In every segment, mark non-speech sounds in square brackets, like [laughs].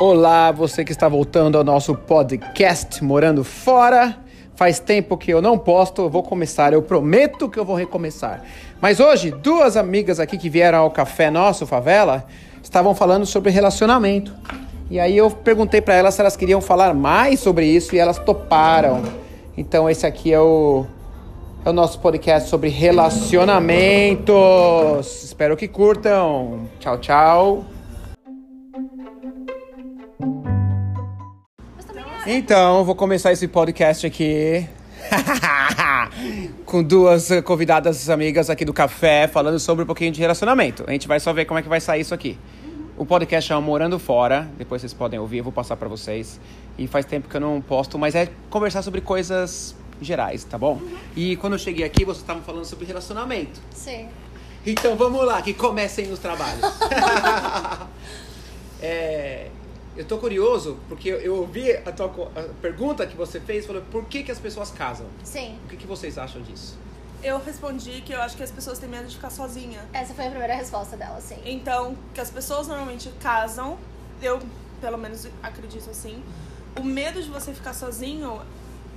Olá, você que está voltando ao nosso podcast Morando Fora. Faz tempo que eu não posto, eu vou começar, eu prometo que eu vou recomeçar. Mas hoje, duas amigas aqui que vieram ao café nosso, Favela, estavam falando sobre relacionamento. E aí eu perguntei para elas se elas queriam falar mais sobre isso e elas toparam. Então esse aqui é o é o nosso podcast sobre relacionamentos. Espero que curtam. Tchau, tchau. Então, vou começar esse podcast aqui [laughs] com duas convidadas amigas aqui do café falando sobre um pouquinho de relacionamento. A gente vai só ver como é que vai sair isso aqui. O podcast chama Morando Fora, depois vocês podem ouvir, eu vou passar para vocês. E faz tempo que eu não posto, mas é conversar sobre coisas gerais, tá bom? E quando eu cheguei aqui, vocês estavam falando sobre relacionamento. Sim. Então vamos lá, que comecem os trabalhos. [laughs] [laughs] é, eu tô curioso, porque eu ouvi a, tua, a pergunta que você fez, falou por que, que as pessoas casam? Sim. O que, que vocês acham disso? Eu respondi que eu acho que as pessoas têm medo de ficar sozinha. Essa foi a primeira resposta dela, sim. Então, que as pessoas normalmente casam, eu pelo menos acredito assim. O medo de você ficar sozinho,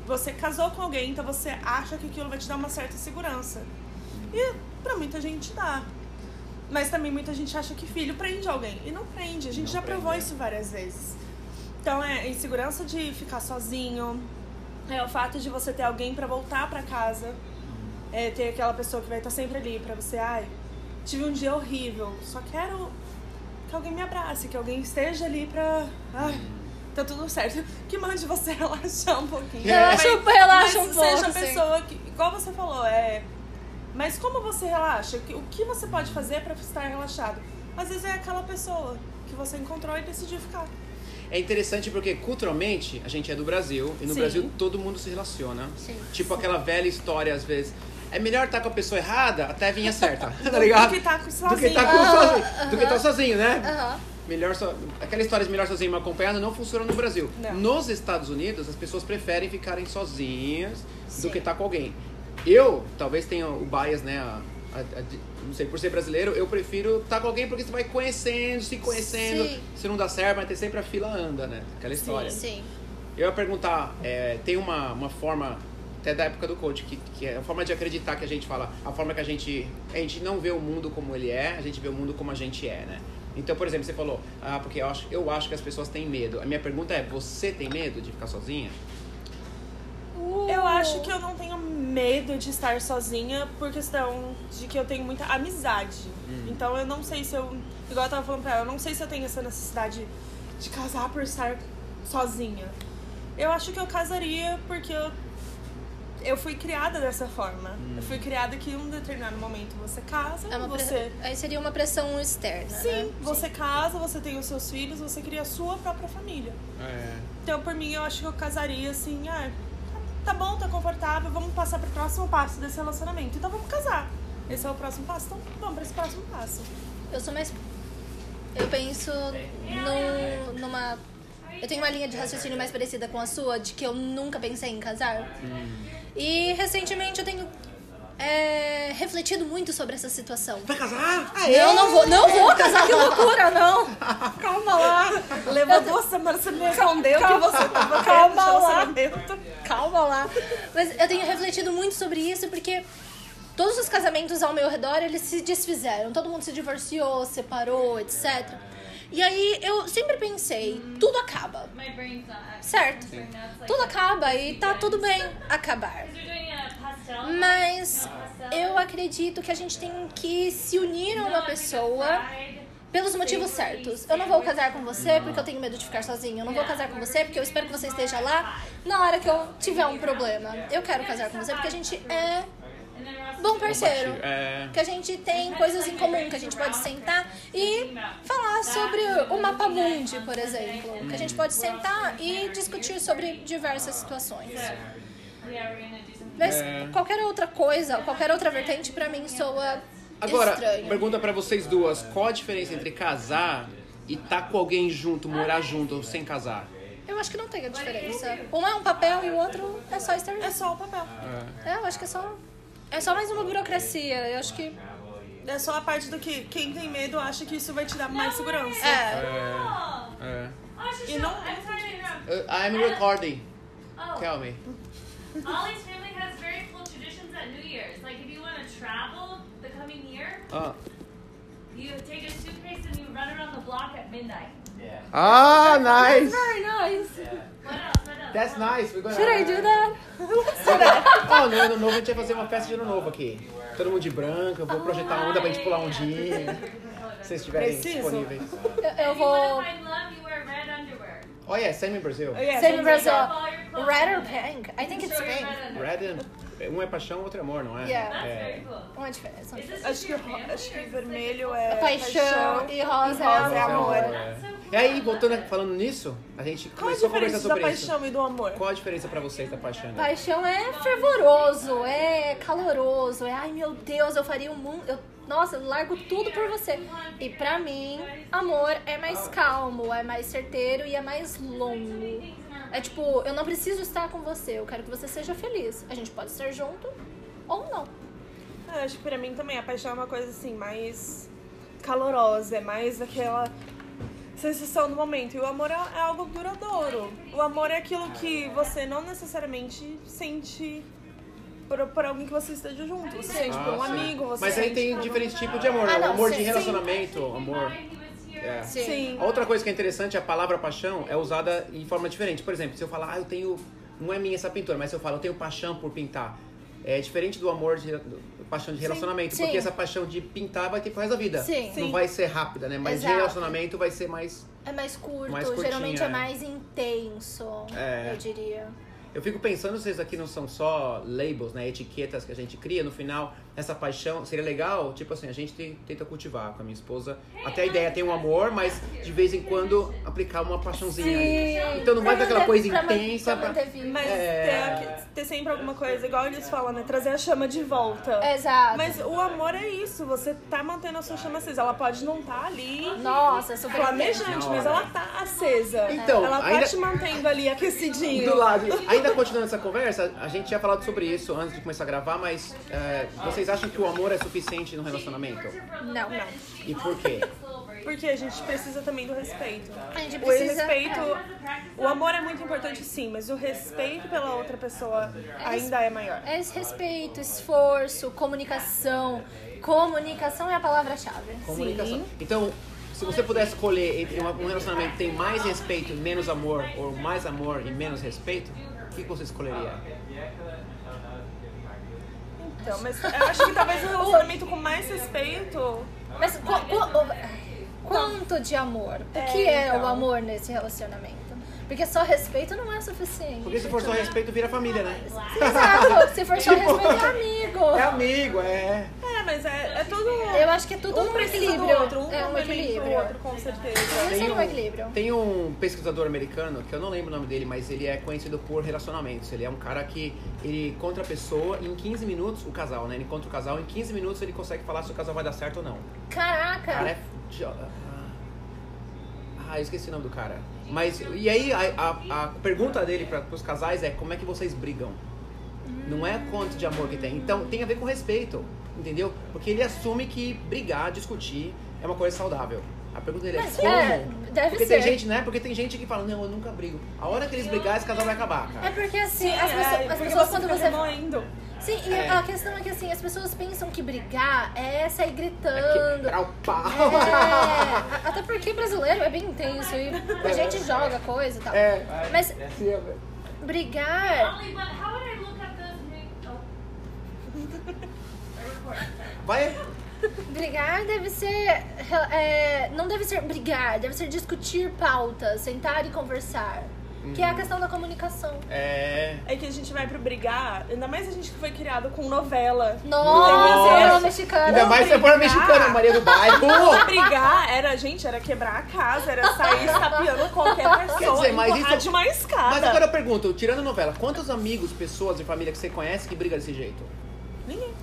você casou com alguém, então você acha que aquilo vai te dar uma certa segurança. E pra muita gente dá. Mas também muita gente acha que filho prende alguém. E não prende. A gente Não já prende, provou né? isso várias vezes. Então é a insegurança de ficar sozinho. É o fato de você ter alguém pra voltar pra casa. É ter aquela pessoa que vai estar sempre ali pra você. Ai, tive um dia horrível. Só quero que alguém me abrace, que alguém esteja ali pra. Ai, tá tudo certo. [laughs] Que mande você [laughs] relaxar um pouquinho. Relaxa um- Mas- relaxa mas um seja pouco, a sim. pessoa que. Igual você falou, é. Mas como você relaxa? O que- você pode fazer pra estar relaxado? Às vezes é aquela pessoa que você encontrou e decidiu ficar. É interessante porque culturalmente a gente é do Brasil e no Sim. Brasil todo mundo se relaciona. Sim. Tipo aquela velha história às vezes. É melhor estar com a pessoa errada até vir a certa, [laughs] tá ligado? Do que tá com Do que sozinho. tá sozinho. Do que tá sozinho, né? Aham. Melhor so... Aquela história de melhor sozinho mas acompanhado não funciona no Brasil. Não. Nos Estados Unidos, as pessoas preferem ficarem sozinhas Sim. do que estar com alguém. Eu, talvez tenha o bias, né? a- a- a não sei, por ser brasileiro, eu prefiro estar com alguém porque você vai conhecendo, se conhecendo. Sim. Se não dá certo, vai ter sempre a fila anda, né? Aquela história. Sim. Eu ia perguntar, é, tem uma, uma forma, até da época do coach, que, que é a forma de acreditar que a gente fala, a forma que a gente. A gente não vê o mundo como ele é, a gente vê o mundo como a gente é, né? Então, por exemplo, você falou, ah, porque eu acho, eu acho que as pessoas têm medo. A minha pergunta é, você tem medo de ficar sozinha? Eu acho que eu não tenho medo de estar sozinha por questão de que eu tenho muita amizade. Então eu não sei se eu. Igual eu tava falando pra ela, eu não sei se eu tenho essa necessidade de casar por estar sozinha. Eu acho que eu casaria porque eu, eu fui criada dessa forma. Eu fui criada que em um determinado momento você casa, É uma pre- você. Aí seria uma pressão externa, Sim, né? você casa, você tem os seus filhos, você cria a sua própria família. É. Então, por mim, eu acho que eu casaria assim, ah, tá bom, tá confortável, vamos passar pro próximo passo desse relacionamento. Então vamos casar. Esse é o próximo passo, então vamos pra esse próximo passo. Eu sou mais. Eu penso num, numa. Eu tenho uma linha de raciocínio mais parecida com a sua, de que eu nunca pensei em casar. E recentemente eu tenho é, refletido muito sobre essa situação. Vai casar? Eu não vou, não vou casar, que loucura, não! [laughs] Calma lá! Levou duas semanas, você me respondeu que calma- você tava calma lá. Calma lá. Mas eu tenho refletido muito sobre isso porque todos os casamentos ao meu redor, eles se desfizeram. Todo mundo se divorciou, separou, etc. E aí eu sempre pensei, tudo acaba, certo? Tudo acaba e tá tudo bem acabar. Mas eu acredito que a gente tem que se unir a uma pessoa pelos motivos certos. Eu não vou casar com você porque eu tenho medo de ficar sozinha. Eu não vou casar com você porque eu espero que você esteja lá na hora que eu tiver um problema. Eu quero casar com você porque a gente é bom parceiro. É. Que a gente tem coisas em comum, que a gente pode sentar e falar sobre o mapa mundi, por exemplo. Que a gente pode sentar e discutir sobre diversas situações. Mas É. qualquer outra coisa, qualquer outra vertente, pra mim soa Agora, estranho. pergunta pra vocês duas, qual a diferença entre casar e estar com alguém junto, morar junto ou sem casar? Eu acho que não tem a diferença. Um é um papel e o outro é só estar É junto. só o papel. É, eu acho que é só. É só mais uma burocracia. Eu acho que. É só a parte do que quem tem medo acha que isso vai te dar mais segurança. É. É. I'm sorry to interrupt. Uh, I'm recording. Oh, Tell me. Ollie's family has very cool traditions at New Year's. Like if you want to travel the coming year, Ah, you take a suitcase and you run around the block at midnight. ah nice. Very nice. What else? What else? That's nice. We're gonna... Should I do that? [laughs] Ó, no ano novo a gente vai fazer uma festa de ano novo aqui. Todo mundo de branco, eu vou projetar onda pra gente pular um dia. Se vocês estiverem Preciso. disponíveis. Eu, eu vou. Oh yeah, same in Brazil. Yeah, Same in. Brazil. Clothes. Red or pink? I think it's pink. red and... Um é paixão, outro é amor, não é? Yeah. That's É. very cool. Uma diferença. Acho que, acho que vermelho é Paixão e rosa é rosa é amor. amor. E aí, voltando a- falando nisso, a gente Qual a começou a conversar diferença da sobre isso. paixão e do amor? Qual a diferença pra vocês da paixão? Paixão é fervoroso, é caloroso, é ai meu Deus, eu faria o mundo. Eu, nossa, eu largo tudo por você. E pra mim, amor é mais calmo, é mais certeiro e é mais longo. É tipo, eu não preciso estar com você, eu quero que você seja feliz. A gente pode ser junto ou não. Ah, acho que pra mim também a paixão é uma coisa assim, mais calorosa, é mais aquela sensação do momento. E o amor é, é algo duradouro. O amor é aquilo que você não necessariamente sente por, por alguém que você esteja junto. Você sente por um Ah, sim. amigo, você Mas aí sente tem por- diferentes tipos de amor. Ah, né? não, amor sim, de sim. relacionamento, amor. É. Sim. Outra coisa que é interessante, a palavra paixão é usada em forma diferente. Por exemplo, se eu falar, ah, eu tenho. Não é minha essa pintura, mas se eu falo, eu tenho paixão por pintar. É diferente do amor de do- paixão de relacionamento. sim. Porque essa paixão de pintar vai ter pro resto da vida. Sim. Não Sim. vai ser rápida, né? Mas Exato. de relacionamento vai ser mais. É mais curto, Mais curtinho, geralmente é. é mais intenso, É. eu diria. Eu fico pensando se isso aqui não são só labels, né? Etiquetas que a gente cria. No final, essa paixão seria legal, tipo assim, a gente te- tenta cultivar com a minha esposa. Até a ideia tem um amor, mas de vez em quando aplicar uma paixãozinha. aí. Então não vai ter aquela coisa pra intensa. pra. Mas É. ter, ter sempre alguma coisa, igual eles falam, né? Trazer a chama de volta. Exato. Mas o amor é isso, você tá mantendo a sua chama acesa. Ela pode não estar ali Nossa, super flamejante, mas ela tá acesa. Então, ela tá ainda- te mantendo ali aquecidinho. Do lado. Ainda continuando essa conversa, a gente tinha falado sobre isso antes de começar a gravar, mas é, vocês acham que o amor é suficiente no relacionamento? Não, não. E por quê? Porque a gente precisa também do respeito. A gente O precisa- respeito. O amor é muito importante sim, mas o respeito pela outra pessoa ainda é maior. É respeito, esforço, comunicação. Comunicação é a palavra-chave. Comunicação. Sim. Então, se você pudesse escolher entre um relacionamento que tem mais respeito e menos amor, ou mais amor e menos respeito, o que que você escolheria? Então, mas eu acho que talvez o relacionamento com mais respeito. Mas qu- qu- quanto de amor? O É, que é o então. amor nesse relacionamento? Porque só respeito não é suficiente. Porque se for só respeito, vira família, né? Exato. Se for só [laughs] Tipo, respeito, é amigo. É amigo, é. Mas é, é tudo. Eu acho que é tudo um um equilíbrio. do outro, um é um equilíbrio. o outro, com certeza. É um equilíbrio. tem um pesquisador americano, que eu não lembro o nome dele, mas ele é conhecido por relacionamentos. Ele é um cara que ele encontra a pessoa em 15 minutos, o casal, né? Ele encontra o casal, em 15 minutos ele consegue falar se o casal vai dar certo ou não. Caraca. Cara, é. Ah, eu esqueci o nome do cara. Mas, e aí, a, a, a pergunta dele para os casais é: como é que vocês brigam? Não é quanto de amor que tem. Então, tem a ver com respeito, entendeu? Porque ele assume que brigar, discutir é uma coisa saudável. A pergunta dele é: Mas, como? é, deve Porque ser. tem gente, né? Porque tem gente que fala: não, eu nunca brigo. A hora que eles brigarem, esse casal vai acabar, cara. É porque assim, Sim, as, é, pessoas, as porque pessoas você quando você. remoendo. Sim, e É. a questão é que assim, as pessoas pensam que brigar é sair gritando. Quebrar o pau. É, [laughs] até porque brasileiro é bem intenso e a gente joga coisa e tal. É. Mas brigar. Vai. Brigar deve ser. é, não deve ser brigar, deve ser discutir pautas, sentar e conversar. Que é a questão da comunicação. É. É que a gente vai pro brigar, ainda mais a gente que foi criado com novela. Nossa, mexicana. Ainda mais se for mexicana, Maria do Bairro. [laughs] Brigar era, gente, era quebrar a casa, era sair estapeando qualquer pessoa, Quer dizer, mas isso- de uma escada. Mas agora eu pergunto, tirando novela, quantos amigos, pessoas e família que você conhece que briga desse jeito?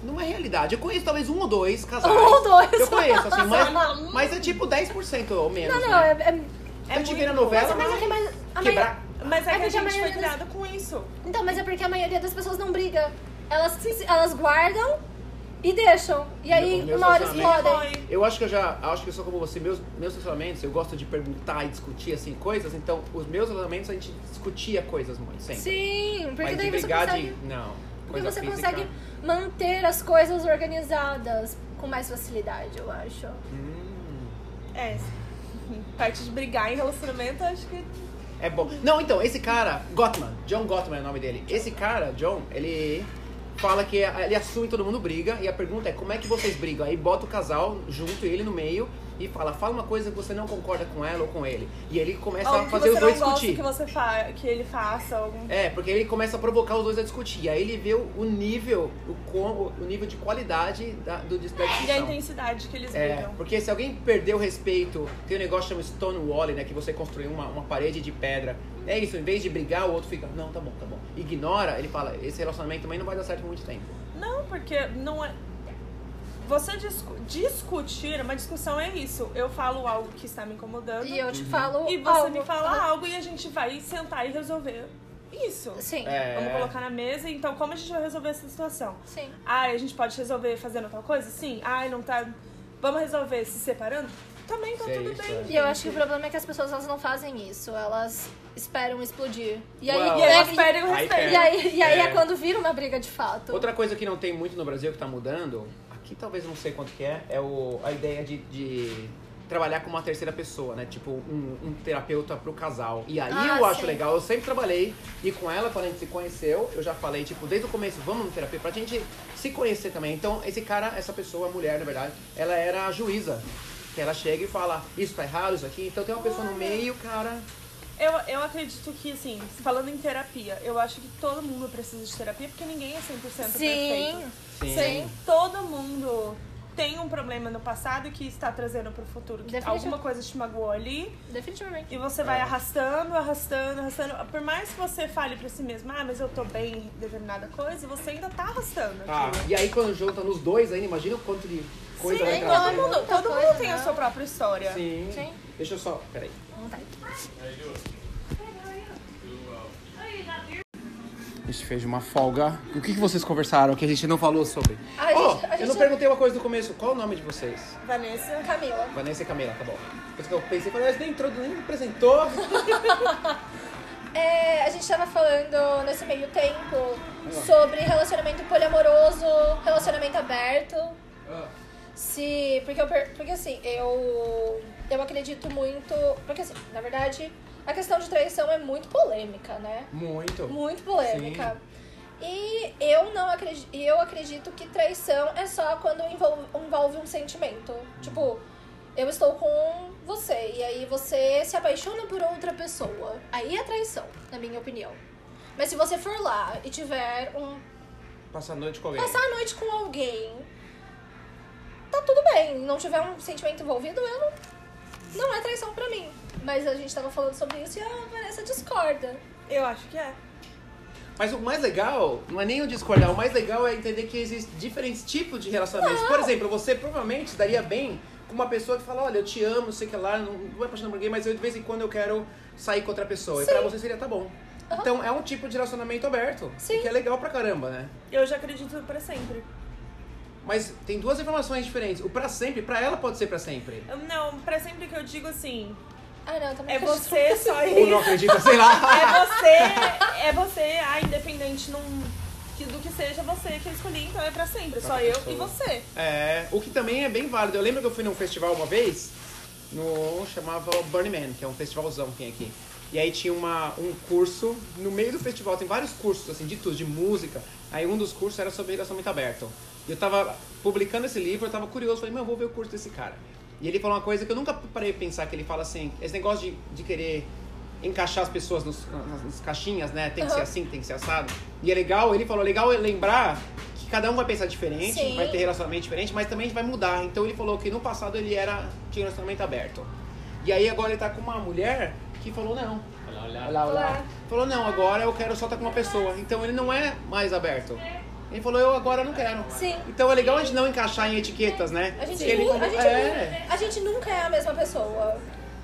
Não é realidade. Eu conheço talvez um ou dois casais. Um ou dois. Eu conheço, assim, [laughs] mas, mas é tipo 10% ou menos. Não, não, né? é. é a muito vê na novela, mas é mais. a quebrar. Mas é, É que a a gente foi maioria das- com isso. Então, mas é porque a maioria das pessoas não briga. Elas, elas guardam E deixam. E aí, Meus uma hora explodem. Eu acho que eu já acho que eu sou como você, meus, meus relacionamentos, eu gosto de perguntar e discutir assim coisas, então os meus relacionamentos a gente discutia coisas muito, sempre. Sim, porque Mas daí de você brigar consegue... de. Não. Porque você física. consegue manter as coisas organizadas com mais facilidade, eu acho. Hum, É, [laughs] parte de brigar em relacionamento, acho que. é bom. Não, então, esse cara, Gottman, John Gottman é o nome dele. Esse cara, John, ele fala que ele assume todo mundo briga e a pergunta é como é que vocês brigam? Aí bota o casal junto, ele no meio e fala, fala uma coisa que você não concorda com ela ou com ele. E ele começa Algo a fazer os dois discutir. que, você fa que ele faça. Algum... É, porque ele começa a provocar os dois a discutir. E aí ele vê o nível, o, com- o nível de qualidade da, do, da E a intensidade que eles É, brigam. porque se alguém perdeu o respeito, tem um negócio chamado Stonewall, né? Que você construiu uma, uma parede de pedra. É isso, em vez de brigar, o outro fica, não, tá bom, tá bom. Ignora, ele fala, esse relacionamento também não vai dar certo por muito tempo. Não, porque não é. Você discu- discutir, uma discussão é isso. Eu falo algo que está me incomodando. E eu te Uhum. falo E você algo. me fala algo e a gente vai sentar e resolver isso. Sim, É. Vamos colocar na mesa. Então, como a gente vai resolver essa situação? sim. Ah, a gente pode resolver fazendo tal coisa? Sim. Ai, não tá. Vamos resolver se separando? Também tá tudo isso bem. é. E eu acho que o problema é que as pessoas elas não fazem isso. Elas esperam explodir. E aí, Well, E aí é- elas perdem o Aí respeito. perde. e aí, e aí é. É. quando vira uma briga de fato. Outra coisa que não tem muito no Brasil que tá mudando, aqui talvez não sei quanto que é, é o, a ideia de, de trabalhar com uma terceira pessoa, né? Tipo, um, um terapeuta pro casal. E aí Ah, eu acho sim. legal, eu sempre trabalhei, e com ela, quando a gente se conheceu, eu já falei, tipo, desde o começo, vamos no terapeuta, pra gente se conhecer também. Então, esse cara, essa pessoa, mulher, na verdade, ela era a juíza. Que ela chega e fala, isso tá errado, isso aqui. Então tem uma pessoa no meio, cara. Eu, eu acredito que, assim, falando em terapia, eu acho que todo mundo precisa de terapia porque ninguém é 100% Sim. perfeito. Sim. Todo mundo tem um problema no passado que está trazendo pro futuro. Que alguma coisa te magoou ali Definitivamente. e você vai arrastando, arrastando, arrastando. Por mais que você fale pra si mesmo, ah, mas eu tô bem em determinada coisa, você ainda tá arrastando. Tá. aquilo. E aí quando junta nos dois ainda, imagina o quanto de coisa Sim, vai todo mundo, todo coisa, mundo tem a né? sua própria história. Sim. Sim. Deixa eu só. Peraí. Vontade. Oh, A gente fez uma folga. O que, que vocês conversaram que a gente não falou sobre? A Ó, gente- a eu não gente- perguntei uma coisa no começo. Qual o nome de vocês? Vanessa, Camila. Vanessa e Camila, tá bom. Por isso que eu pensei, falei, mas nem entrou, nem me apresentou. [laughs] É, a gente tava falando nesse meio tempo sobre relacionamento poliamoroso, relacionamento aberto. Se. Porque, eu, per- porque assim, eu. Eu acredito muito. Porque assim, na verdade, a questão de traição é muito polêmica, né? Muito. Muito polêmica. E eu não acredito. Eu acredito que traição é só quando envolve, envolve um sentimento. Tipo, eu estou com você e aí você se apaixona por outra pessoa. Aí é traição, na minha opinião. Mas se você for lá e tiver um. Passar a noite com alguém. passar a noite com alguém, tá tudo bem. Não tiver um sentimento envolvido, eu não. Não é traição pra mim. Mas a gente tava falando sobre isso e a Vanessa discorda. eu acho que é. Mas o mais legal, não é nem o discordar, o mais legal é entender que existem diferentes tipos de relacionamentos. Por exemplo, você provavelmente daria bem com uma pessoa que fala, olha, eu te amo, sei que lá, não, não é apaixonado por ninguém, mas eu de vez em quando eu quero sair com outra pessoa. E Sim. pra você seria, tá bom. Aham. Então é um tipo de relacionamento aberto. Sim. Que é legal pra caramba, né? Eu já acredito pra sempre. Mas tem duas informações diferentes. O pra sempre, pra ela pode ser pra sempre. Não, pra sempre que eu digo assim, Ah, não, também é acredito. você só Ou isso. não acredita, sei lá. É você, é você, ah, independente num, do que seja você que eu escolhi, então é pra sempre. Só eu e você. É, o que também é bem válido. Eu lembro que eu fui num festival uma vez, no chamava Burning Man, que é um festivalzão que tem aqui. E aí tinha uma, um curso, no meio do festival, tem vários cursos, assim, de tudo, de música. Aí um dos cursos era sobre relacionamento aberto. E eu tava publicando esse livro, eu tava curioso, falei, meu, eu vou ver o curso desse cara. E ele falou uma coisa que eu nunca parei pra pensar, que ele fala assim, esse negócio de, de querer encaixar as pessoas nos, nas, nas caixinhas, né? Tem que ser Aham. assim, tem que ser assado. E é legal, ele falou, legal é lembrar que cada um vai pensar diferente, Sim. vai ter relacionamento diferente, mas também vai mudar. Então ele falou que no passado ele era tinha um relacionamento aberto. E aí agora ele tá com uma mulher que falou não. Olá, olá. Olá. Falou não, agora eu quero só estar com uma pessoa. Então ele não é mais aberto. Ele falou, eu agora não quero. Sim. Então é legal a gente não encaixar em etiquetas, né? A gente, ele a, gente, é. a gente nunca é a mesma pessoa.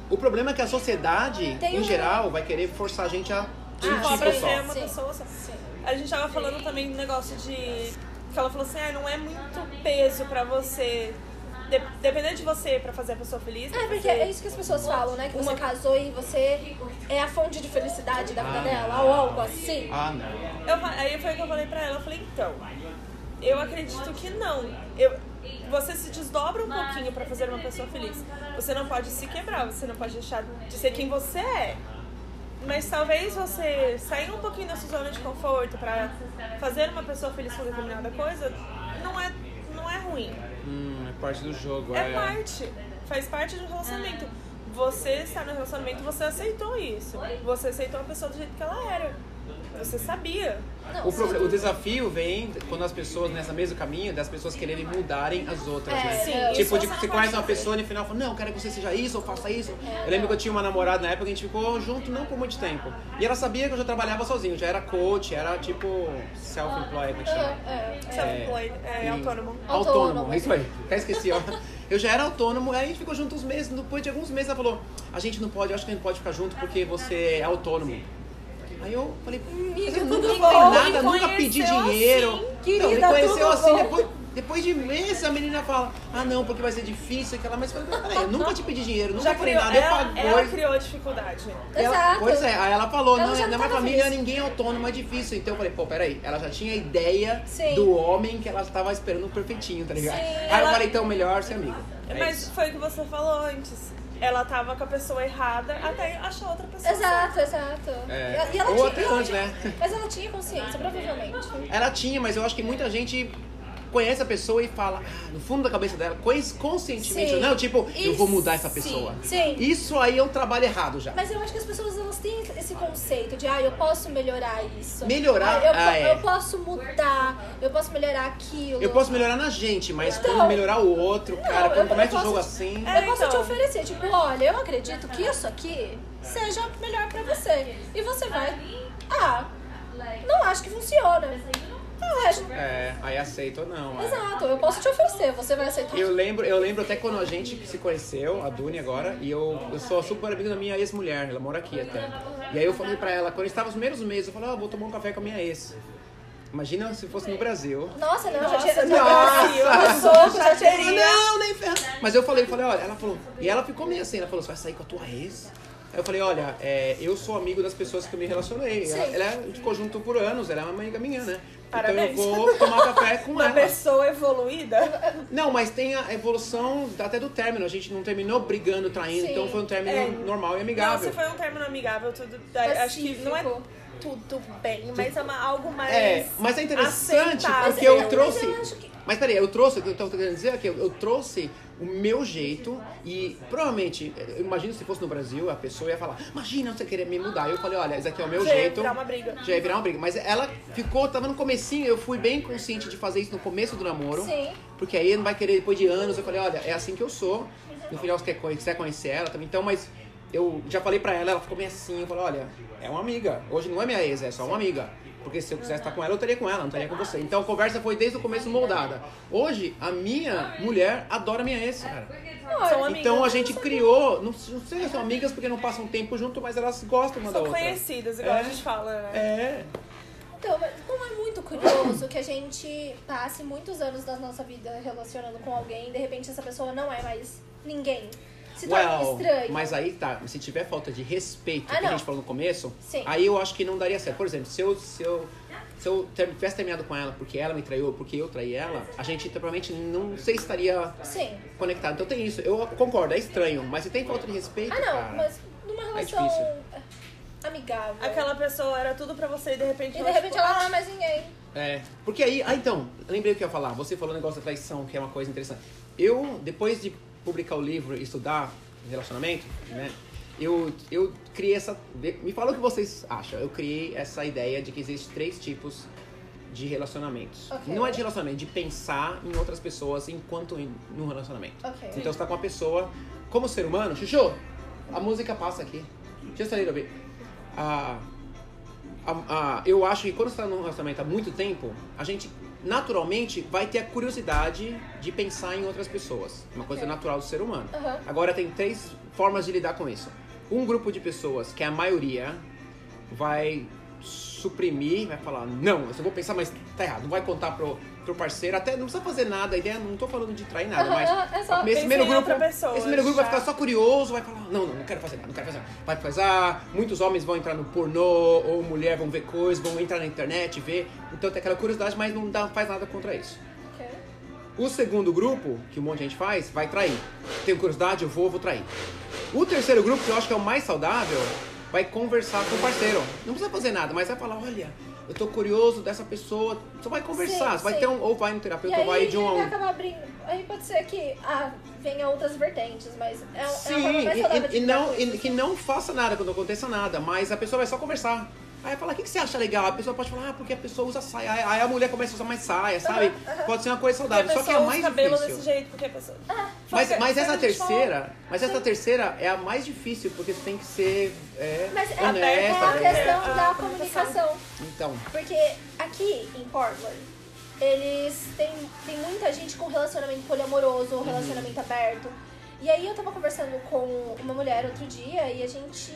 O problema é que a sociedade, Tem em um- geral, vai querer forçar a gente a um Tipo, pra só. ser uma Sim. pessoa só. A gente tava falando também do negócio de que ela falou assim, ah, não é muito peso pra você. De- depender de você pra fazer a pessoa feliz. É, porque é isso que as pessoas falam, né? Que você Uma- casou e você é a fonte de felicidade da vida dela, ou algo assim. Ah, não. Eu, aí foi o que eu falei pra ela. Eu falei, então, eu acredito que não. Eu, você se desdobra um pouquinho pra fazer uma pessoa feliz. Você não pode se quebrar, você não pode deixar de ser quem você é. Mas talvez você sair um pouquinho da sua zona de conforto pra fazer uma pessoa feliz com determinada coisa ruim. Hum, é parte do jogo, É parte. Faz parte do relacionamento. Você está no relacionamento, você aceitou isso. Você aceitou a pessoa do jeito que ela era. Você sabia. Não, O, proble- o desafio vem quando as pessoas, nessa mesmo caminho, das pessoas quererem mudarem as outras, É, né? sim, tipo, de você conhece uma pessoa e no final fala, não, eu quero que você seja isso, ou faça isso. Eu lembro que eu tinha uma namorada na época, a gente ficou junto não por muito tempo. E ela sabia que eu já trabalhava sozinho, já era coach, era tipo self-employed, como é que chama? É, é. Self-employed, é, autônomo. Autônomo, Autônomo. isso aí. Até esqueci, ó. Eu já era autônomo, aí a gente ficou junto uns meses. Depois de alguns meses ela falou: A gente não pode, eu acho que a gente pode ficar junto porque você é autônomo. Aí eu falei: Mas eu nunca falei bom? nada, Me nunca pedi conheceu dinheiro. assim, então, me querida, conheceu tudo assim, bom? depois, depois de meses a menina fala: Ah, não, porque vai ser difícil. Aquela, mas eu falei, peraí, eu nunca te pedi dinheiro, nunca Já falei criou, nada, eu ela, pago ela coisa. criou dificuldade. Ela- Exato. pois é, aí ela falou, Ela não, na minha tava família feliz. ninguém é autônomo, é difícil. Então eu falei, pô, peraí, ela já tinha a ideia Sim. do homem que ela estava esperando perfeitinho, tá ligado? Sim, aí eu ela- falei, então melhor ser amigo. É Mas isso. foi o que você falou antes. Ela tava com a pessoa errada até achar outra pessoa. Exato, exato. É. E, e ela Ou tinha, até ela antes, tinha- né? Mas ela tinha consciência, provavelmente. Ela tinha, mas eu acho que muita gente conhece a pessoa e fala, ah, no fundo da cabeça dela, conscientemente, Sim. não, tipo, eu vou mudar essa pessoa. sim. Isso aí é um trabalho errado já. Mas eu acho que as pessoas elas têm esse conceito de, ah, eu posso melhorar isso. Melhorar? Ah, eu, Ah, é. eu posso mudar, eu posso melhorar aquilo. Eu posso melhorar na gente, mas Então- quando melhorar o outro, cara, eu- quando começa o jogo assim. É, eu posso te então. oferecer, tipo, olha, eu acredito que isso aqui seja melhor pra você. E você vai, ah, não acho que funciona. Não acho. É, aí aceita ou não. é. Exato, eu posso te oferecer, você vai aceitar. Eu lembro, eu lembro até quando a gente se conheceu, a Duni agora, e eu, eu sou super amigo da minha ex-mulher, ela mora aqui até. E aí eu falei pra ela, quando estava os primeiros meses, eu falei, ah, vou tomar um café com a minha ex. Imagina se fosse no Brasil. Nossa, não, já Nossa, tinha. nossa, eu soco, já teria. Não, nem ferro. Mas eu falei, eu falei, olha, ela falou, e ela ficou meio assim, ela falou, você vai sair com a tua ex? Aí eu falei, olha, é, eu sou amigo das pessoas que eu me relacionei. Ela, ela ficou junto por anos, ela é uma amiga minha, né? Parabéns. Então eu vou tomar café com Uma ela. pessoa evoluída. Não, mas tem a evolução até do término. A gente não terminou brigando, traindo, Sim. então foi um término É. normal e Não, amigável. se foi um término amigável, tudo. Acho que não é Pacífico. tudo bem, mas é uma- algo mais. É, mas é interessante aceitável. porque eu Mas trouxe. eu acho que- Mas peraí, eu trouxe, eu tô querendo dizer que eu, eu trouxe o meu jeito e provavelmente, eu imagino se fosse no Brasil, a pessoa ia falar, imagina você querer me mudar. Eu falei, olha, esse aqui é o meu Já ia jeito. virar uma briga. Já ia virar uma briga. Mas ela ficou, tava no comecinho, eu fui bem consciente de fazer isso no começo do namoro. Sim. Porque aí não vai querer depois de anos. Eu falei, olha, é assim que eu sou. No final você quer, quiser conhecer ela também. Então, mas eu já falei pra ela, ela ficou meio assim. Eu falei, olha, é uma amiga. Hoje não é minha ex, é só uma amiga. Porque se eu quisesse estar com ela, eu estaria com ela, não estaria com você. Então a conversa foi desde o começo moldada. Hoje, a minha mulher adora a minha ex, cara. São amigas. Então a gente criou, não, não sei se são amigas porque não passam tempo junto, mas elas gostam uma da São outra. conhecidas, igual É. a gente fala, né? É. Então, como é muito curioso que a gente passe muitos anos da nossa vida relacionando com alguém e de repente essa pessoa não é mais ninguém. Se torna Well, estranho. mas aí tá, se tiver falta de respeito, Ah, que a não. gente falou no começo, Sim. aí eu acho que não daria certo. Por exemplo, se eu, se eu, se eu ter- tivesse terminado com ela porque ela me traiu, porque eu traí ela, a gente provavelmente não sei se estaria Sim. conectado. Então tem isso. Eu concordo, é estranho, mas se tem falta de respeito, Ah, não, cara, mas numa relação difícil. amigável. Aquela pessoa era tudo pra você e de repente. E de repente tipo, ela não é mais ninguém. É, porque aí, ah então, lembrei o que eu ia falar. Você falou o negócio da traição, que é uma coisa interessante. Eu, depois de publicar o livro e estudar relacionamento, né, eu, eu criei essa. Me fala o que vocês acham. Eu criei essa ideia de que existem três tipos de relacionamentos. Ok. Não é de relacionamento, de pensar em outras pessoas enquanto em, num relacionamento. Ok. Então você tá com uma pessoa, como ser humano, Chuchu, a música passa aqui. Just a little bit. Ah, a- a- eu acho que quando você está num relacionamento há muito tempo, a gente naturalmente vai ter a curiosidade de pensar em outras pessoas. Uma coisa Ok. natural do ser humano. Aham. Agora tem três formas de lidar com isso. Um grupo de pessoas, que é a maioria, vai suprimir, vai falar, não, eu só vou pensar, mas tá errado, não vai contar pro, pro parceiro, até não precisa fazer nada, a ideia, não tô falando de trair nada, mas é só esse primeiro grupo, outra pessoa, esse primeiro grupo vai já. ficar só curioso, vai falar, não, não, não quero fazer nada, não quero fazer nada. Vai casar, muitos homens vão entrar no pornô, ou mulher vão ver coisas, vão entrar na internet, ver, então tem aquela curiosidade, mas não dá, faz nada contra isso. O segundo grupo, que um monte de gente faz, vai trair. Tenho curiosidade, eu vou, vou trair. O terceiro grupo, que eu acho que é o mais saudável, vai conversar com o parceiro. Não precisa fazer nada, mas vai falar, olha, eu tô curioso dessa pessoa. Só vai conversar, Sim, você vai sim. ter um, ou vai no terapeuta, ou vai de um a um. abrindo. Aí pode ser que ah, venha outras vertentes, mas é, é Sim, uma forma mais e- e, e não, e que não faça nada quando aconteça nada, mas a pessoa vai só conversar. Aí vai falar, o que, que você acha legal? A pessoa pode falar, ah, porque a pessoa usa saia. Aí- a mulher começa a usar mais saia, sabe? Pode ser uma coisa a saudável. Só que é mais cabelo difícil. desse jeito, porque a pessoa... Mas, Foca- mas essa terceira, mas essa terceira é a mais difícil, porque você tem que ser é, Mas é, é honesta. a né? questão a da comunicação. comunicação. Então, Porque aqui em Portland, eles têm, tem muita gente com relacionamento poliamoroso, Uhum. relacionamento aberto. E aí eu tava conversando com uma mulher outro dia e a gente.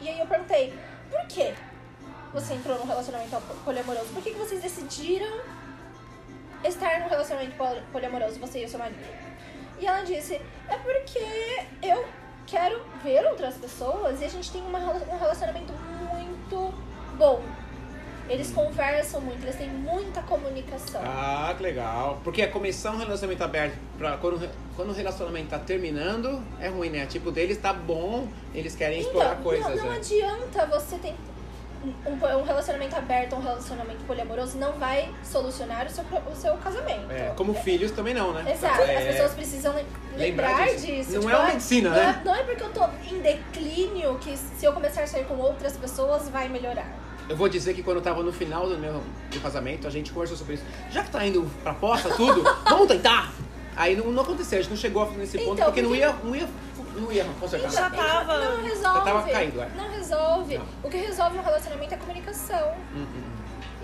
E aí eu perguntei, por que você entrou num relacionamento poliamoroso? Por que, que vocês decidiram estar num relacionamento poli- poliamoroso, você e o seu marido? E ela disse, é porque eu quero ver outras pessoas e a gente tem uma, um relacionamento muito bom. Eles conversam muito, eles têm muita comunicação. ah, que legal. Porque começar um relacionamento aberto, pra, quando, quando o relacionamento tá terminando, é ruim, né? Tipo, deles tá bom, eles querem explorar então, coisas, não, não né? adianta você ter um, um relacionamento aberto, um relacionamento poliamoroso, não vai solucionar o seu, o seu casamento. É, como filhos também não, né? Exato, É, as pessoas precisam lem- lembrar lembrar disso. disso. Não Tipo, é uma ah, medicina, não né? É, não é porque eu tô em declínio que se eu começar a sair com outras pessoas vai melhorar. Eu vou dizer que quando eu tava no final do meu do casamento, a gente conversou sobre isso. Já que tá indo pra posta tudo, [laughs] vamos tentar! Aí não, não aconteceu, a gente não chegou nesse ponto Então, porque não porque- ia, não ia, não ia consertar Já tava- Não resolve. Já tava caído, é. Não resolve. Não. O que resolve um relacionamento é a comunicação. Hum, hum.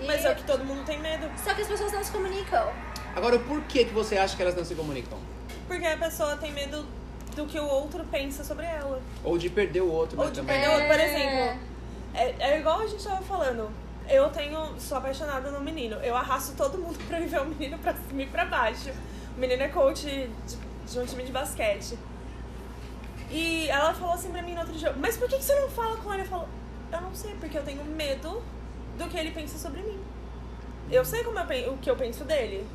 E- Mas é o que todo mundo tem medo. Só que as pessoas não se comunicam. Agora, por que, que você acha que elas não se comunicam? Porque a pessoa tem medo do que o outro pensa sobre ela. Ou de perder o outro, né, Ou de também. perder o outro, por É. exemplo. É, é igual a gente tava falando. Eu tenho. sou apaixonada no menino. Eu arrasto todo mundo [laughs] pra ver o menino pra cima e pra baixo. O menino é coach de, de um time de basquete. E ela falou assim pra mim no outro jogo, mas por que que você não fala com ele? Eu falo, eu não sei, porque eu tenho medo do que ele pensa sobre mim. Eu sei como eu, o que eu penso dele.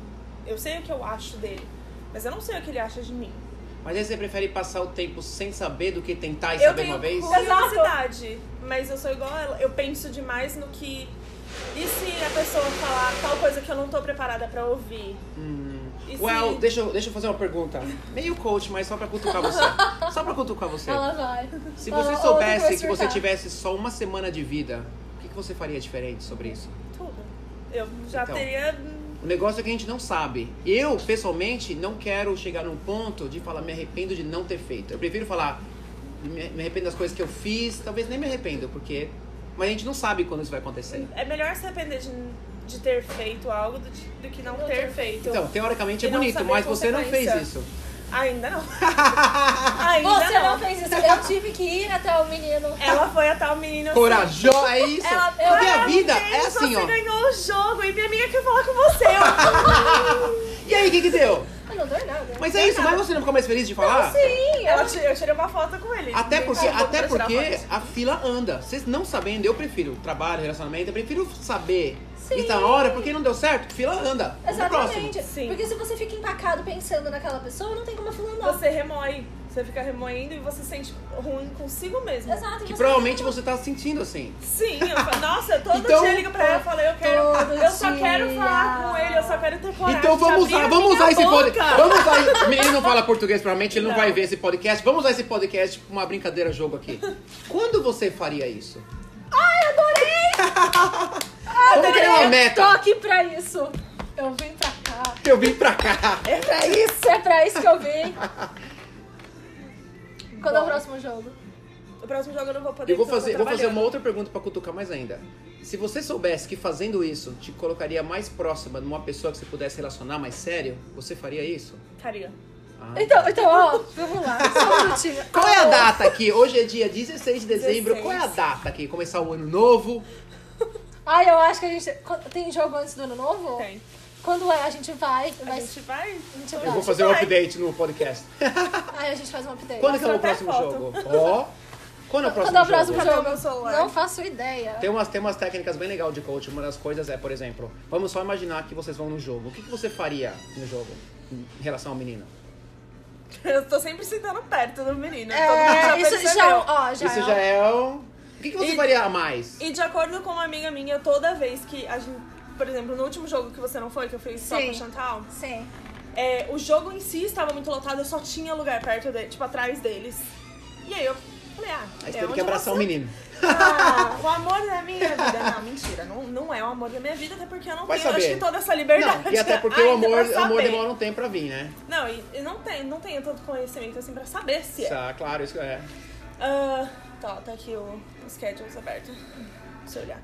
Eu sei o que eu acho dele. Mas eu não sei o que ele acha de mim. Mas aí você prefere passar o tempo sem saber do que tentar e eu saber tenho uma vez? curiosidade, mas eu sou igual ela. Eu penso demais no que. E se a pessoa falar tal coisa que eu não tô preparada pra ouvir? Hum. Se- Well, deixa, eu- deixa eu fazer uma pergunta. Meio coach, mas só pra cutucar você. [laughs] só pra cutucar você. Ela vai. Se Ela- você outra soubesse que você tivesse só uma semana de vida, o que, que você faria diferente sobre isso? Tudo. Eu já Então. teria. O negócio é que a gente não sabe. Eu, pessoalmente, não quero chegar num ponto de falar me arrependo de não ter feito. Eu prefiro falar me arrependo das coisas que eu fiz, talvez nem me arrependo, porque. Mas a gente não sabe quando isso vai acontecer. É melhor se arrepender de, de ter feito algo do, do que não Não ter ter feito. Então, teoricamente é E bonito, mas você não fez isso. Ainda não. [laughs] Ainda Você não fez isso. Eu tive que ir até o menino. Ela foi até o menino. assim, Corajosa, é isso. Ela- Porque a "Parabéns, vida é assim, você ó. ganhou o jogo e minha amiga quer falar com você. Eu- [laughs] E aí, o que que deu? Eu não dou nada. Mas é isso, mas você não ficou mais feliz de falar? Sim, Ela eu... ti- eu tirei uma foto com ele. Até porque, até porque foto. a fila anda. Vocês não sabendo, eu prefiro trabalho, relacionamento, eu prefiro saber Sim. isso na hora, porque não deu certo, fila anda. Exatamente. Sim. Porque se você fica empacado pensando naquela pessoa, não tem como falar não. Você remói. Você fica remoendo e você se sente ruim consigo mesmo. Exato. e Que você provavelmente fica- você tá sentindo assim. Sim, eu falo, [laughs] nossa, todo Então- dia eu ligo pra ela e falo, eu quero. Eu só quero dia. falar com ele, eu só quero ter coragem. Então vamos usar, a vamos usar esse podcast. Vamos usar. Ele não fala português, provavelmente, ele não, Não. vai ver esse podcast. Vamos usar esse podcast pra uma brincadeira jogo aqui. [laughs] Quando você faria isso? Ai, adorei! [laughs] Vamos criar uma Eu meta. tô aqui pra isso. Eu vim pra cá. Eu vim pra cá. É pra isso. É pra isso que eu vim. [laughs] Quando é o próximo jogo? O próximo jogo eu não vou poder Eu vou porque fazer, vou fazer uma outra pergunta pra cutucar mais ainda. Se você soubesse que fazendo isso te colocaria mais próxima de uma pessoa que você pudesse relacionar mais sério, você faria isso? Faria. Ah. Então, então, ó, vamos lá. Só um minutinho. Qual é a data aqui? Hoje é dia 16 de dezembro. 16. Qual é a data aqui? Começar o ano novo. Ai, eu acho que a gente. Tem jogo antes do ano novo? Tem. Quando é, a gente vai. A vai gente vai. a gente Eu vai. vou fazer um vai. update no podcast. [laughs] Aí a gente faz um update. Quando que é o próximo foto. jogo? Ó. Quando é o próximo Quando é o jogo? próximo jogo? meu celular? Não faço ideia. Tem umas, tem umas técnicas bem legais de coach. Uma das coisas é, por exemplo, vamos só imaginar que vocês vão no jogo. O que, que você faria no jogo em relação ao menino? Eu tô sempre sentando perto do menino. todo mundo já É, isso percebeu. já, ó, já Isso é já é o... O que, que você E- faria a mais? E de acordo com uma amiga minha, toda vez que a gente. Por exemplo, no último jogo que você não foi, que eu fiz só Sim. com o Chantal, Sim. é, o jogo em si estava muito lotado, eu só tinha lugar perto dele, tipo, atrás deles. E aí eu falei, ah, Aí você é teve onde que abraçar o menino. Ah, [laughs] o amor da minha vida. Não, mentira. Não, não é o amor da minha vida, até porque eu não Vai tenho, saber. acho que toda essa liberdade. Não, e até [laughs] porque o amor, o amor demora um tempo pra vir, né? Não, e, e não, tem, não tenho tanto conhecimento assim pra saber se é. Ah, claro, isso é. Ah, tá, tá aqui o, schedules aberto. Deixa eu olhar.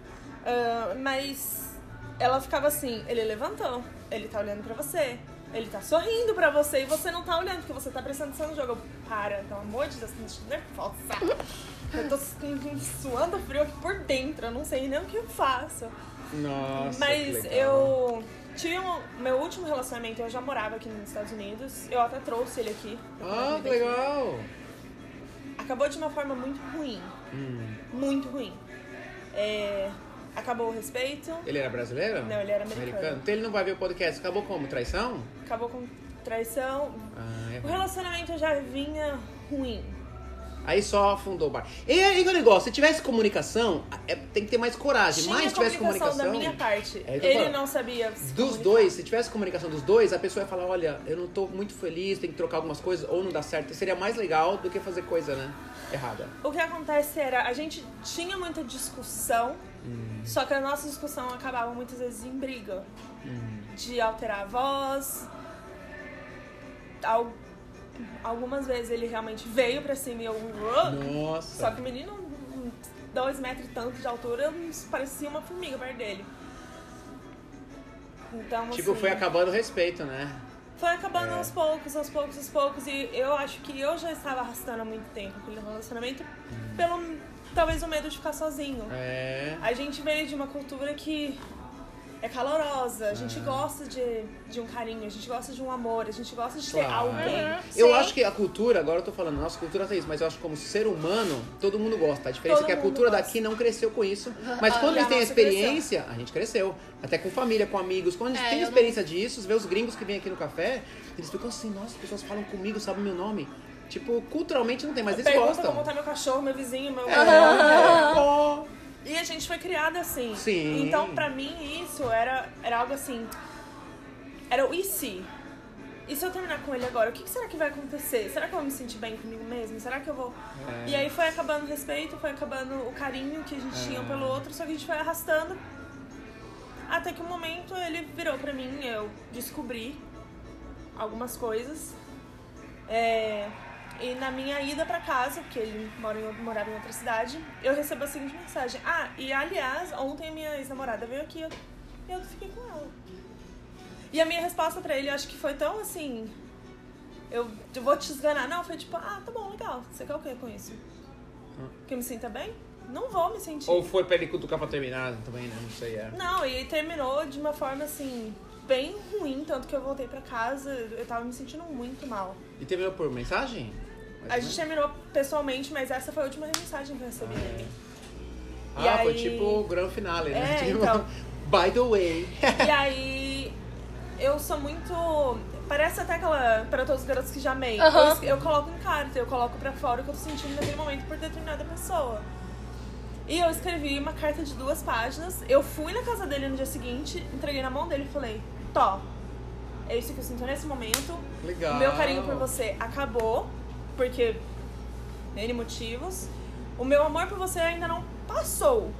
Ah, mas ela ficava assim, ele levantou, ele tá olhando pra você, ele tá sorrindo pra você e você não tá olhando, porque você tá prestando atenção no jogo. Eu, Para, pelo amor de Deus, tô me sentindo nervosa. Eu tô su- [laughs] suando frio aqui por dentro, eu não sei nem o que eu faço. Nossa, Mas legal. eu tive um, meu último relacionamento, eu já morava aqui nos Estados Unidos. Eu até trouxe ele aqui. Ah, que aqui. Acabou de uma forma muito ruim. Hum. Muito ruim. É, acabou o respeito, Ele era brasileiro? Não, ele era americano. Então ele não vai ver o podcast. Acabou como? Traição? acabou com traição. Ah, é O relacionamento já vinha ruim. Aí só afundou o bar. E aí que o negócio, se tivesse comunicação, é- tem que ter mais coragem. Tinha mais tivesse comunicação, da minha parte. É Ele falo. não sabia. se Dos comunicar. dois, se tivesse comunicação dos dois, a pessoa ia falar, olha, eu não tô muito feliz, tem que trocar algumas coisas, ou não dá certo. Seria mais legal do que fazer coisa, né? Errada. O que acontece era, a gente tinha muita discussão, Hum. só que a nossa discussão acabava muitas vezes em briga. Hum. De alterar a voz. Al- Algumas vezes ele realmente veio pra cima e eu. Nossa. Só que o menino, dois metros e tanto de altura, parecia uma formiga perto dele. Então, Tipo, assim, foi acabando o respeito, né? Foi acabando É. aos poucos, aos poucos, aos poucos. E eu acho que eu já estava arrastando há muito tempo aquele relacionamento pelo, talvez, o medo de ficar sozinho. É. A gente veio de uma cultura que é calorosa, a gente gosta de, de um carinho, a gente gosta de um amor, a gente gosta de ter Claro. alguém. Eu Sim. acho que a cultura, agora eu tô falando, nossa cultura tem isso, mas eu acho que como ser humano, todo mundo gosta. A diferença Todo é que a cultura gosta. daqui não cresceu com isso. Mas Ah, quando a eles têm a experiência, a gente cresceu. Até com família, com amigos. Quando eles É, têm eu não- experiência disso, vê os gringos que vêm aqui no café, eles ficam assim, nossa, as pessoas falam comigo, sabem meu nome. Tipo, culturalmente não tem, mas eles Pergunta gostam. como tá meu cachorro, meu vizinho, meu. É. E a gente foi criada assim. Sim. Então, pra mim, isso era, era algo assim. Era o e se? E se eu terminar com ele agora, o que, que será que vai acontecer? Será que eu vou me sentir bem comigo mesmo? Será que eu vou. É. E aí foi acabando o respeito, foi acabando o carinho que a gente tinha um pelo outro, só que a gente foi arrastando. Até que um momento ele virou pra mim, eu descobri algumas coisas. É, e na minha ida pra casa, porque ele mora em, morava em outra cidade, eu recebo a seguinte mensagem. Ah, e aliás, ontem a minha ex-namorada veio aqui e eu fiquei com ela. E a minha resposta pra ele, eu acho que foi tão assim. Eu, eu vou te esganar. Não, foi tipo, ah, tá bom, legal. Você quer o que com isso? Que eu me sinta bem? Não vou me sentir. Ou foi pra ele cutucar pra terminar também, né? Não sei, é. Não, e terminou de uma forma assim, bem ruim, tanto que eu voltei pra casa, eu tava me sentindo muito mal. E terminou por mensagem? A gente menos? terminou pessoalmente, mas essa foi a última mensagem que eu recebi Ah, dele. Ah, E foi aí- tipo o grande finale, né? É, [laughs] tipo, então. By the way. E aí, eu sou muito. Parece até aquela. Para todos os garotos que já amei. Aham. Eu, eu coloco em carta, eu coloco pra fora o que eu tô sentindo naquele momento por determinada pessoa. E eu escrevi uma carta de duas páginas. Eu fui na casa dele no dia seguinte, entreguei na mão dele e falei: Tó, é isso que eu sinto nesse momento. Legal. Meu carinho por você acabou, porque. N motivos. O meu amor por você ainda não passou.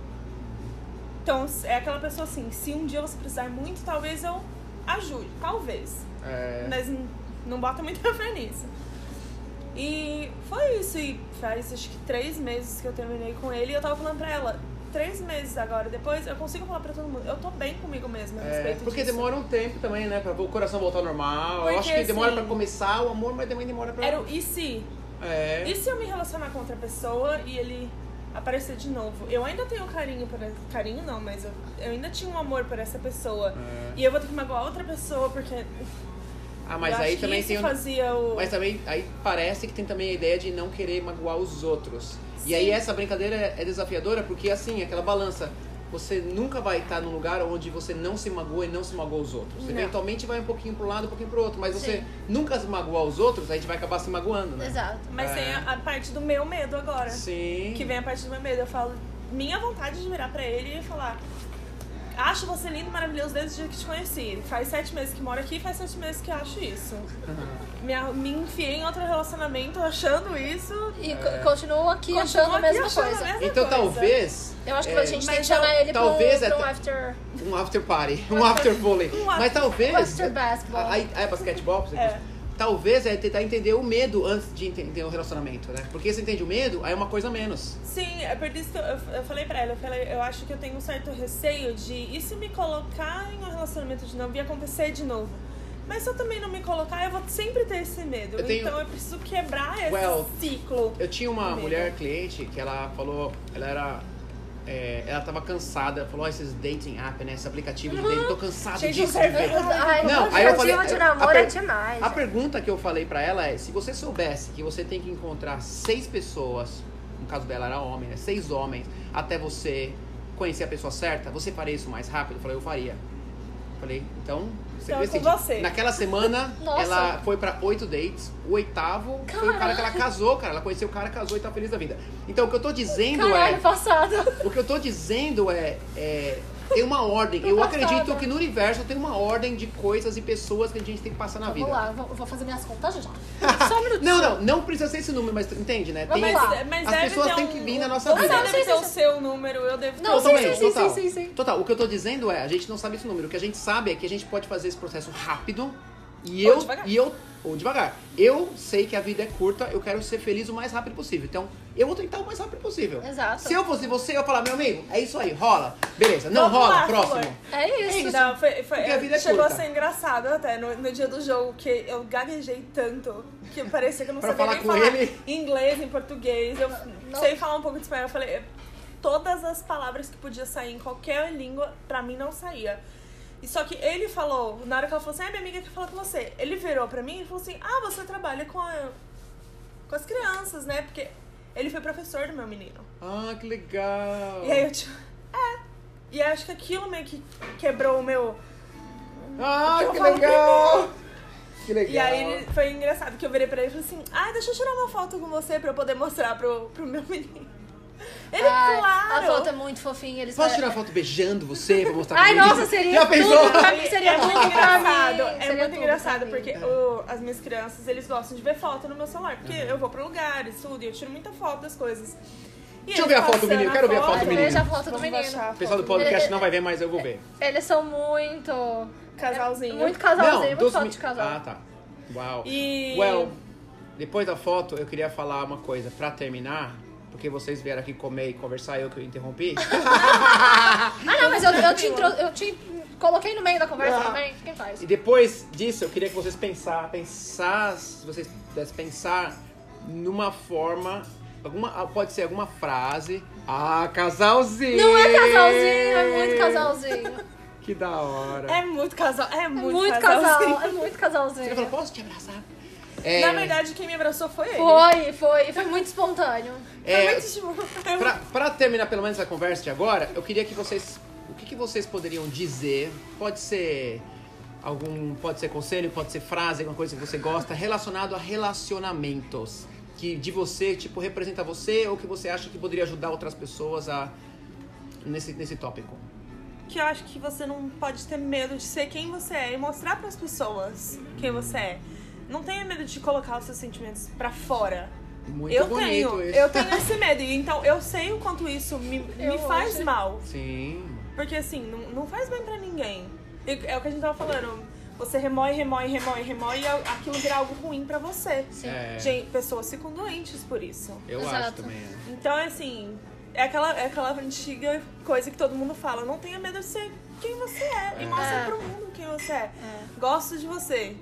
Então, é aquela pessoa assim: se um dia você precisar muito, talvez eu ajude. Talvez. É, Mas não bota muita [laughs] fé nisso. E foi isso. E faz acho que três meses que eu terminei com ele. E eu tava falando pra ela: três meses agora, depois eu consigo falar pra todo mundo. Eu tô bem comigo mesma a é, respeito porque disso. demora um tempo também, né? Pra o coração voltar ao normal. Porque, eu acho que demora assim, pra começar o amor, mas também demora pra. Era o e se? É. E se eu me relacionar com outra pessoa e ele aparecer de novo. Eu ainda tenho carinho por carinho não, mas eu, eu ainda tinha um amor por essa pessoa. É. E eu vou ter que magoar outra pessoa porque Ah, mas eu aí também tem o... fazia o Mas também aí parece que tem também a ideia de não querer magoar os outros. E Sim. aí essa brincadeira é desafiadora porque assim, aquela balança, você nunca vai estar num lugar onde você não se magoa e não se magoa os outros. Eventualmente vai um pouquinho pro lado, um pouquinho pro outro, mas você Sim. nunca se magoar os outros, a gente vai acabar se magoando, né? Exato. Mas É. tem a, a parte do meu medo agora. Sim. Que vem a parte do meu medo. Eu falo, minha vontade de virar pra ele e falar. Acho você lindo, maravilhoso desde o dia que te conheci. Faz sete meses que moro aqui, faz sete meses que acho isso. [laughs] Me, me enfiei em outro relacionamento achando isso. E co- continuo aqui Continuo achando a aqui mesma achando a coisa. mesma Então coisa. talvez Eu acho que É, a gente tem que chamar ele pra um, talvez pra um até- after. um after party, um after [laughs] vôlei. Um Mas talvez. after basketball. Aí, é basquetebol? você É. Talvez é tentar entender o medo antes de entender o relacionamento, né? Porque se entende o medo, aí é uma coisa menos. Sim, é por isso que eu, eu falei pra ela, eu falei, eu acho que eu tenho um certo receio de e se me colocar em um relacionamento de novo e acontecer de novo? Mas se eu também não me colocar, eu vou sempre ter esse medo. Eu tenho- Então eu preciso quebrar esse Well, ciclo. Eu tinha uma mulher cliente que ela falou, ela era. É, ela tava cansada, falou, "Ó, esses dating app, né? Esse aplicativo de dating, tô cansada Gente, disso. não serve de ver." pra Ai, Não, aí eu falei. de a namoro per- é demais. A pergunta que eu falei pra ela é: se você soubesse que você tem que encontrar seis pessoas, no caso dela era homem, né? Seis homens, até você conhecer a pessoa certa, você faria isso mais rápido? Eu falei, eu faria. Eu falei, então. Você Então, é com você. Naquela semana, Nossa. ela foi pra oito dates. O oitavo foi o cara que ela casou, cara. Ela conheceu o cara, casou e tá feliz da vida. Então, o que eu tô dizendo Caralho, é. passado. O que eu tô dizendo é. é tem uma ordem. Eu passada. acredito que no universo tem uma ordem de coisas e pessoas que a gente tem que passar na vida. Vamos lá, vou, vou fazer minhas contas já. [laughs] Só um minutinho. Não, não, não precisa ser esse número, mas entende, né? Vamos Tem- lá. Mas, mas as deve pessoas ter têm um- que vir na nossa Você vida. Não, deve ter o seu número, eu devo ter Não, o sim. Totalmente, sim, sim, total. sim, sim, sim. Total, o que eu tô dizendo é, a gente não sabe esse número. O que a gente sabe é que a gente pode fazer esse processo rápido e Ou eu devagar. e eu ou devagar. Eu sei que a vida é curta, eu quero ser feliz o mais rápido possível. Então, eu vou tentar o mais rápido possível. Exato. Se eu fosse você, eu ia falar, meu amigo, é isso aí, rola. Beleza. Não Vamos rola, lá, próximo. Flor. É isso. Não, foi, foi, Porque a vida é chegou curta. a ser engraçado até no, no dia do jogo, que eu gaguejei tanto que parecia que eu não sabia falar nem com falar ele? em inglês, em português. Eu Não. sei falar um pouco de espanhol. Eu falei, todas as palavras que podia sair em qualquer língua, pra mim não saía. E só que ele falou, na hora que ela falou assim, ah, minha amiga quer falar com você. Ele virou pra mim e falou assim, ah, você trabalha com, a- com as crianças, né? Porque ele foi professor do meu menino. Ah, que legal. E aí eu tipo, é. E acho que aquilo meio que quebrou o meu. Ah, que falo legal. Que legal. E aí foi engraçado que eu virei pra ele e falei assim, ah, deixa eu tirar uma foto com você pra eu poder mostrar pro, pro meu menino. Ele, Ai, claro! A foto é muito fofinha. Eles Posso tirar foto beijando você pra mostrar Ai, nossa, seria Já tudo pensou? mim, seria é tudo muito engraçado. É Seria muito tudo engraçado, porque o- as minhas crianças, eles gostam de ver foto no meu celular. Porque eu vou pra lugares, tudo, e eu tiro muita foto das coisas. E Deixa eu ver a foto do menino, quero ver a foto do menino. Veja a foto do menino. O pessoal do podcast Ele- não vai ver, mas eu vou ver. Eles são muito. Casalzinho. Muito casalzinho, muito dos foto mi- de casal. Ah, tá. Uau. E- Well, depois da foto, eu queria falar uma coisa pra terminar, porque vocês vieram aqui comer e conversar, eu que eu interrompi. [laughs] Ah, não, mas eu, eu, te, intro- eu te coloquei no meio da conversa Ah. também. Quem faz? E depois disso, eu queria que vocês pensar, pensar, se vocês pudessem pensar numa forma, alguma, pode ser alguma frase. Ah, casalzinho! Não é casalzinho, é muito casalzinho. [laughs] Que da hora. É muito casal. É É muito, muito casalzinho. casal, é muito Você casalzinho. falou, posso te abraçar? É, Na verdade, quem me abraçou foi ele. Foi, foi, foi muito espontâneo. Foi é, muito tipo. Pra, pra terminar pelo menos a conversa de agora, eu queria que vocês. O que, que vocês poderiam dizer? Pode ser algum. Pode ser conselho, pode ser frase, alguma coisa que você gosta, relacionado a relacionamentos. Que de você, tipo, representa você ou que você acha que poderia ajudar outras pessoas a. nesse, nesse tópico. que eu acho que você não pode ter medo de ser quem você é e mostrar pras pessoas quem você é. Não tenha medo de colocar os seus sentimentos pra fora. Muito eu bonito tenho, isso. eu tenho esse medo. E Então eu sei o quanto isso me, me faz acho. mal. Sim. Porque assim, não, não faz bem pra ninguém. E É o que a gente tava falando. Você remói, remói, remói, remói e aquilo vira algo ruim pra você. Sim. É, Gente, pessoas ficam doentes por isso. eu Exato. acho também. é. Então, assim, é aquela, é aquela antiga coisa que todo mundo fala. Não tenha medo de ser quem você é. E mostra É. pro mundo quem você é. Gosto de você.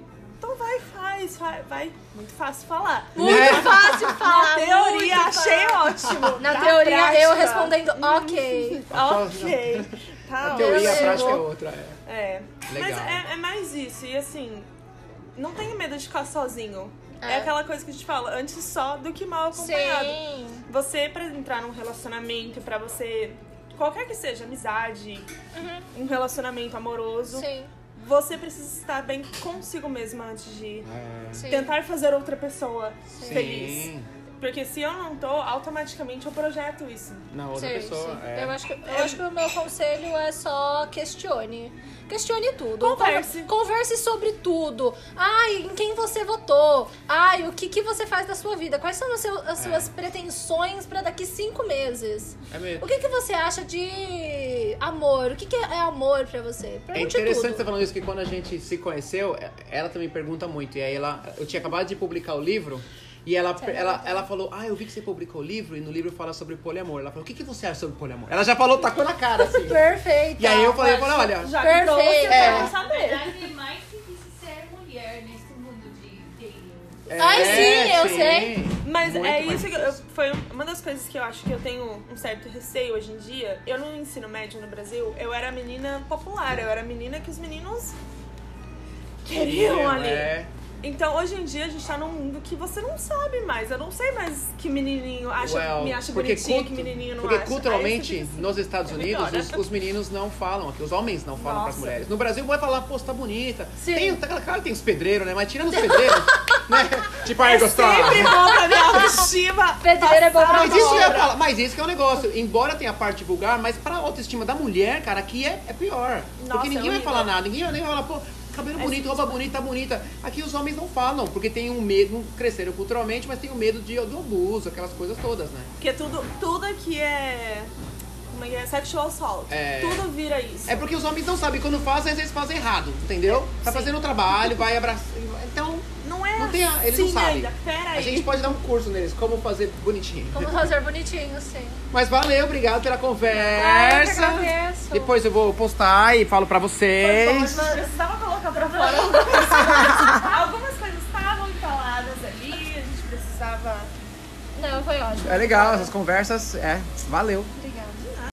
Então vai, faz, vai, vai. Muito fácil falar. Muito É. fácil falar. [laughs] Na teoria, muito achei fácil. ótimo. Na Na teoria, eu prática, respondendo ok. [laughs] Ok. Tá A teoria a prática é outra. É. É. Legal. Mas é, é mais isso. E assim, não tenha medo de ficar sozinho. É. É. aquela coisa que a gente fala, antes só do que mal acompanhado. Sim. Você, pra entrar num relacionamento, pra você. Qualquer que seja, amizade, um relacionamento amoroso, Sim. Você precisa estar bem consigo mesma antes de É. Tentar fazer outra pessoa Sim. feliz. Porque se eu não tô, automaticamente eu projeto isso. Na outra Sim, pessoa. sim. É. Eu, acho que, eu acho que o meu conselho é só questione. Questione tudo. Converse. Con- Converse sobre tudo. Ai, em quem você votou? Ai, o que, que você faz da sua vida? Quais são as, seu- as suas pretensões pra daqui cinco meses? É mesmo. O que, que você acha de amor? O que, que é amor pra você? É Pergunte interessante tudo. você falando isso, que quando a gente se conheceu, ela também pergunta muito. E aí ela, eu tinha acabado de publicar o livro. E ela, ela, ela falou, ah, eu vi que você publicou o livro e no livro fala sobre poliamor. Ela falou, o que, que você acha sobre poliamor? Ela já falou, tacou na cara, assim. Perfeito. E aí eu falei, eu falei, olha, Já Perfeito. trouxe, eu É. Na saber. verdade, é mais difícil ser mulher nesse mundo de dating. Ai, sim, eu sei. Mas Muito é isso que eu, foi uma das coisas que eu acho que eu tenho um certo receio hoje em dia. Eu no ensino médio no Brasil, eu era a menina popular, eu era a menina que os meninos queriam ali. É. Então hoje em dia a gente tá num mundo que você não sabe mais. Eu não sei mais que menininho acha, Well, me acha porque bonitinho, que menininho não Porque acha. Aí culturalmente, você fica assim, nos Estados é Unidos, melhor, os, né? os meninos não falam, aqui os homens não falam pras Nossa. mulheres. No Brasil vai falar, pô, você tá bonita. Sim. Tem, tá, claro que tem os pedreiros, né? Mas tirando os pedreiros, [laughs] né? Tipo, aí, gostosa. É Sempre bom pra minha autoestima. Pedreiro é bom pra Mas isso, eu ia obra. falar, mas isso que é um negócio. Embora tenha a parte vulgar, mas pra autoestima da mulher, cara, aqui é, é pior. Nossa, porque ninguém é vai falar nada. Ninguém vai nem falar, pô, cabelo bonito, roupa bonita, bonita. Aqui os homens não falam, porque tem um medo, cresceram culturalmente, mas tem um medo de, do abuso, aquelas coisas todas, né? Porque tudo, tudo aqui é. Como é que é? Sexual assault. É. Tudo vira isso. É porque os homens não sabem quando fazem, às vezes fazem errado, entendeu? Tá Sim. fazendo o trabalho, vai abraçar. Então, Não é não tem a, eles assim não sabem. ainda. Pera aí. A gente pode dar um curso neles, como fazer bonitinho. Como fazer bonitinho, sim. Mas valeu, obrigado pela Ah, eu que conversa. agradeço. Depois eu vou postar e falo pra vocês. Eu precisava colocar pra fora algumas [laughs] coisas. Algumas coisas estavam faladas ali, a gente precisava. Não, foi ótimo. É legal, essas conversas, é, valeu. Obrigada.